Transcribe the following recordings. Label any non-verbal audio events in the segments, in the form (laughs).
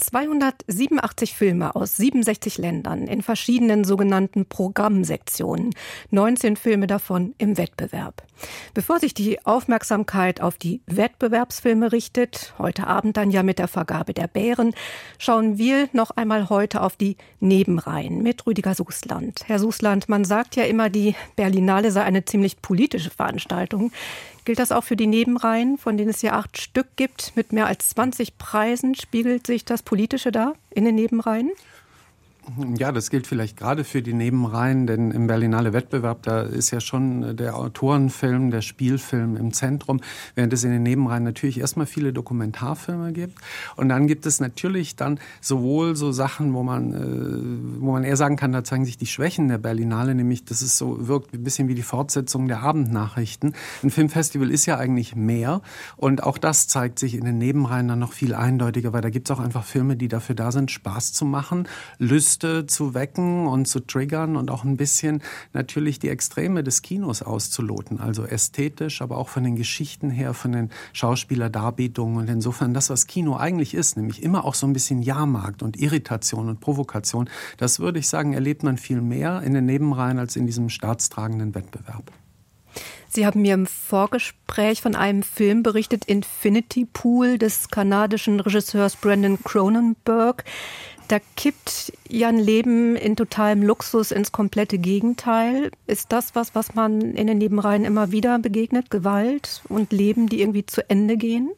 287 Filme aus 67 Ländern in verschiedenen sogenannten Programmsektionen, 19 Filme davon im Wettbewerb. Bevor sich die Aufmerksamkeit auf die Wettbewerbsfilme richtet, heute Abend dann ja mit der Vergabe der Bären, schauen wir noch einmal heute auf die Nebenreihen mit Rüdiger Susland. Herr Susland, man sagt ja immer, die Berlinale sei eine ziemlich politische Veranstaltung. Gilt das auch für die Nebenreihen, von denen es ja acht Stück gibt, mit mehr als 20 Preisen? Spiegelt sich das Politische da in den Nebenreihen? Ja, das gilt vielleicht gerade für die Nebenreihen, denn im Berlinale Wettbewerb, da ist ja schon der Autorenfilm, der Spielfilm im Zentrum, während es in den Nebenreihen natürlich erstmal viele Dokumentarfilme gibt. Und dann gibt es natürlich dann sowohl so Sachen, wo man, äh, wo man eher sagen kann, da zeigen sich die Schwächen der Berlinale, nämlich, dass es so wirkt ein bisschen wie die Fortsetzung der Abendnachrichten. Ein Filmfestival ist ja eigentlich mehr und auch das zeigt sich in den Nebenreihen dann noch viel eindeutiger, weil da gibt es auch einfach Filme, die dafür da sind, Spaß zu machen, Lust Lüste zu wecken und zu triggern und auch ein bisschen natürlich die Extreme des Kinos auszuloten. Also ästhetisch, aber auch von den Geschichten her, von den Schauspielerdarbietungen. Und insofern das, was Kino eigentlich ist, nämlich immer auch so ein bisschen Jahrmarkt und Irritation und Provokation, das würde ich sagen, erlebt man viel mehr in den Nebenreihen als in diesem staatstragenden Wettbewerb. Sie haben mir im Vorgespräch von einem Film berichtet, Infinity Pool des kanadischen Regisseurs Brandon Cronenberg. Da kippt ja ein Leben in totalem Luxus ins komplette Gegenteil. Ist das was, was man in den Nebenreihen immer wieder begegnet? Gewalt und Leben, die irgendwie zu Ende gehen?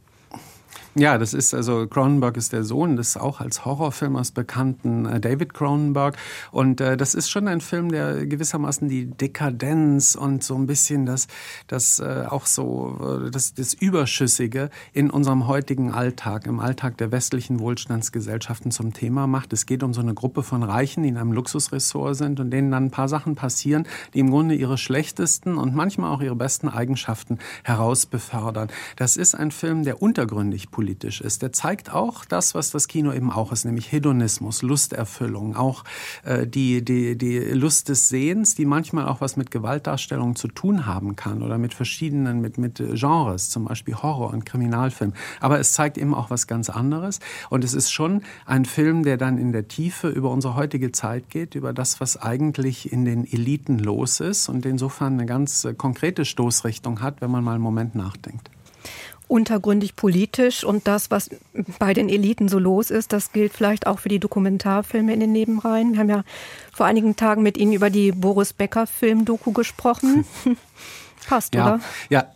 Ja, das ist also Cronenberg ist der Sohn des auch als Horrorfilmers bekannten äh, David Cronenberg und äh, das ist schon ein Film, der gewissermaßen die Dekadenz und so ein bisschen das das äh, auch so äh, das das überschüssige in unserem heutigen Alltag, im Alltag der westlichen Wohlstandsgesellschaften zum Thema macht. Es geht um so eine Gruppe von Reichen, die in einem Luxusressort sind und denen dann ein paar Sachen passieren, die im Grunde ihre schlechtesten und manchmal auch ihre besten Eigenschaften herausbefördern. Das ist ein Film, der untergründig politisch politisch ist. Der zeigt auch das, was das Kino eben auch ist, nämlich Hedonismus, Lusterfüllung, auch äh, die, die, die Lust des Sehens, die manchmal auch was mit Gewaltdarstellung zu tun haben kann oder mit verschiedenen, mit, mit Genres, zum Beispiel Horror und Kriminalfilm. Aber es zeigt eben auch was ganz anderes. Und es ist schon ein Film, der dann in der Tiefe über unsere heutige Zeit geht, über das, was eigentlich in den Eliten los ist und insofern eine ganz äh, konkrete Stoßrichtung hat, wenn man mal einen Moment nachdenkt untergründig politisch und das, was bei den Eliten so los ist, das gilt vielleicht auch für die Dokumentarfilme in den Nebenreihen. Wir haben ja vor einigen Tagen mit Ihnen über die Boris Becker Film-Doku gesprochen. (laughs) Passt, ja, oder? Ja,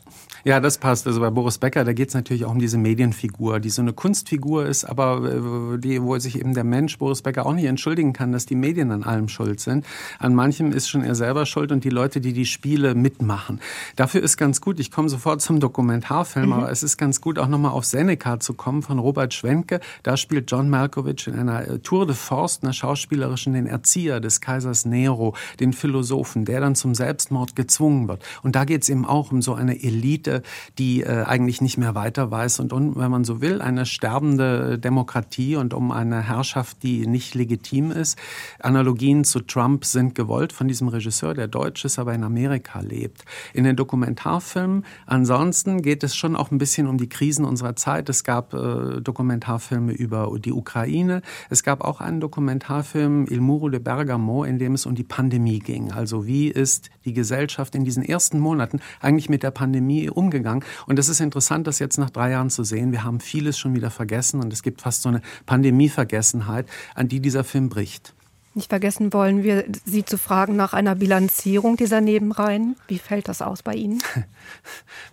ja, das passt. Also bei Boris Becker, da geht es natürlich auch um diese Medienfigur, die so eine Kunstfigur ist, aber äh, die, wo sich eben der Mensch Boris Becker auch nicht entschuldigen kann, dass die Medien an allem schuld sind. An manchem ist schon er selber schuld und die Leute, die die Spiele mitmachen. Dafür ist ganz gut, ich komme sofort zum Dokumentarfilm, mhm. aber es ist ganz gut, auch nochmal auf Seneca zu kommen von Robert Schwenke. Da spielt John Malkovich in einer äh, Tour de Force, einer schauspielerischen, den Erzieher des Kaisers Nero, den Philosophen, der dann zum Selbstmord gezwungen wird. Und da geht es eben auch um so eine Elite, die äh, eigentlich nicht mehr weiter weiß und, wenn man so will, eine sterbende Demokratie und um eine Herrschaft, die nicht legitim ist. Analogien zu Trump sind gewollt von diesem Regisseur, der deutsch ist, aber in Amerika lebt. In den Dokumentarfilmen ansonsten geht es schon auch ein bisschen um die Krisen unserer Zeit. Es gab äh, Dokumentarfilme über die Ukraine. Es gab auch einen Dokumentarfilm Il Muro de Bergamo, in dem es um die Pandemie ging. Also wie ist die Gesellschaft in diesen ersten Monaten eigentlich mit der Pandemie? Umgegangen. Und es ist interessant, das jetzt nach drei Jahren zu sehen. Wir haben vieles schon wieder vergessen und es gibt fast so eine Pandemievergessenheit, an die dieser Film bricht. Nicht vergessen wollen wir, Sie zu fragen nach einer Bilanzierung dieser Nebenreihen. Wie fällt das aus bei Ihnen? (laughs)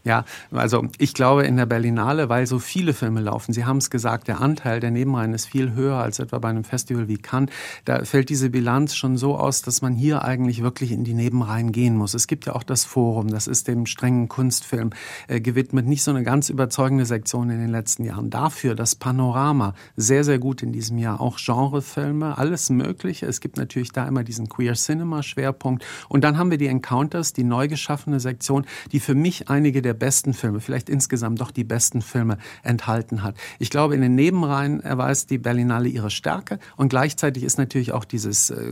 Ja, also ich glaube in der Berlinale, weil so viele Filme laufen, Sie haben es gesagt, der Anteil der Nebenreihen ist viel höher als etwa bei einem Festival wie Cannes. Da fällt diese Bilanz schon so aus, dass man hier eigentlich wirklich in die Nebenreihen gehen muss. Es gibt ja auch das Forum, das ist dem strengen Kunstfilm äh, gewidmet, nicht so eine ganz überzeugende Sektion in den letzten Jahren. Dafür das Panorama sehr, sehr gut in diesem Jahr. Auch Genrefilme, alles Mögliche es gibt natürlich da immer diesen Queer Cinema Schwerpunkt. Und dann haben wir die Encounters, die neu geschaffene Sektion, die für mich einige der besten Filme, vielleicht insgesamt doch die besten Filme enthalten hat. Ich glaube, in den Nebenreihen erweist die Berlinale ihre Stärke und gleichzeitig ist natürlich auch dieses äh,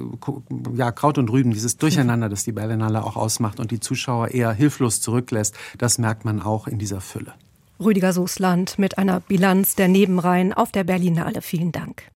ja, Kraut und Rüben, dieses Durcheinander, das die Berlinale auch ausmacht und die Zuschauer eher hilflos zurücklässt. Das merkt man auch in dieser Fülle. Rüdiger Soßland mit einer Bilanz der Nebenreihen auf der Berlinale. Vielen Dank.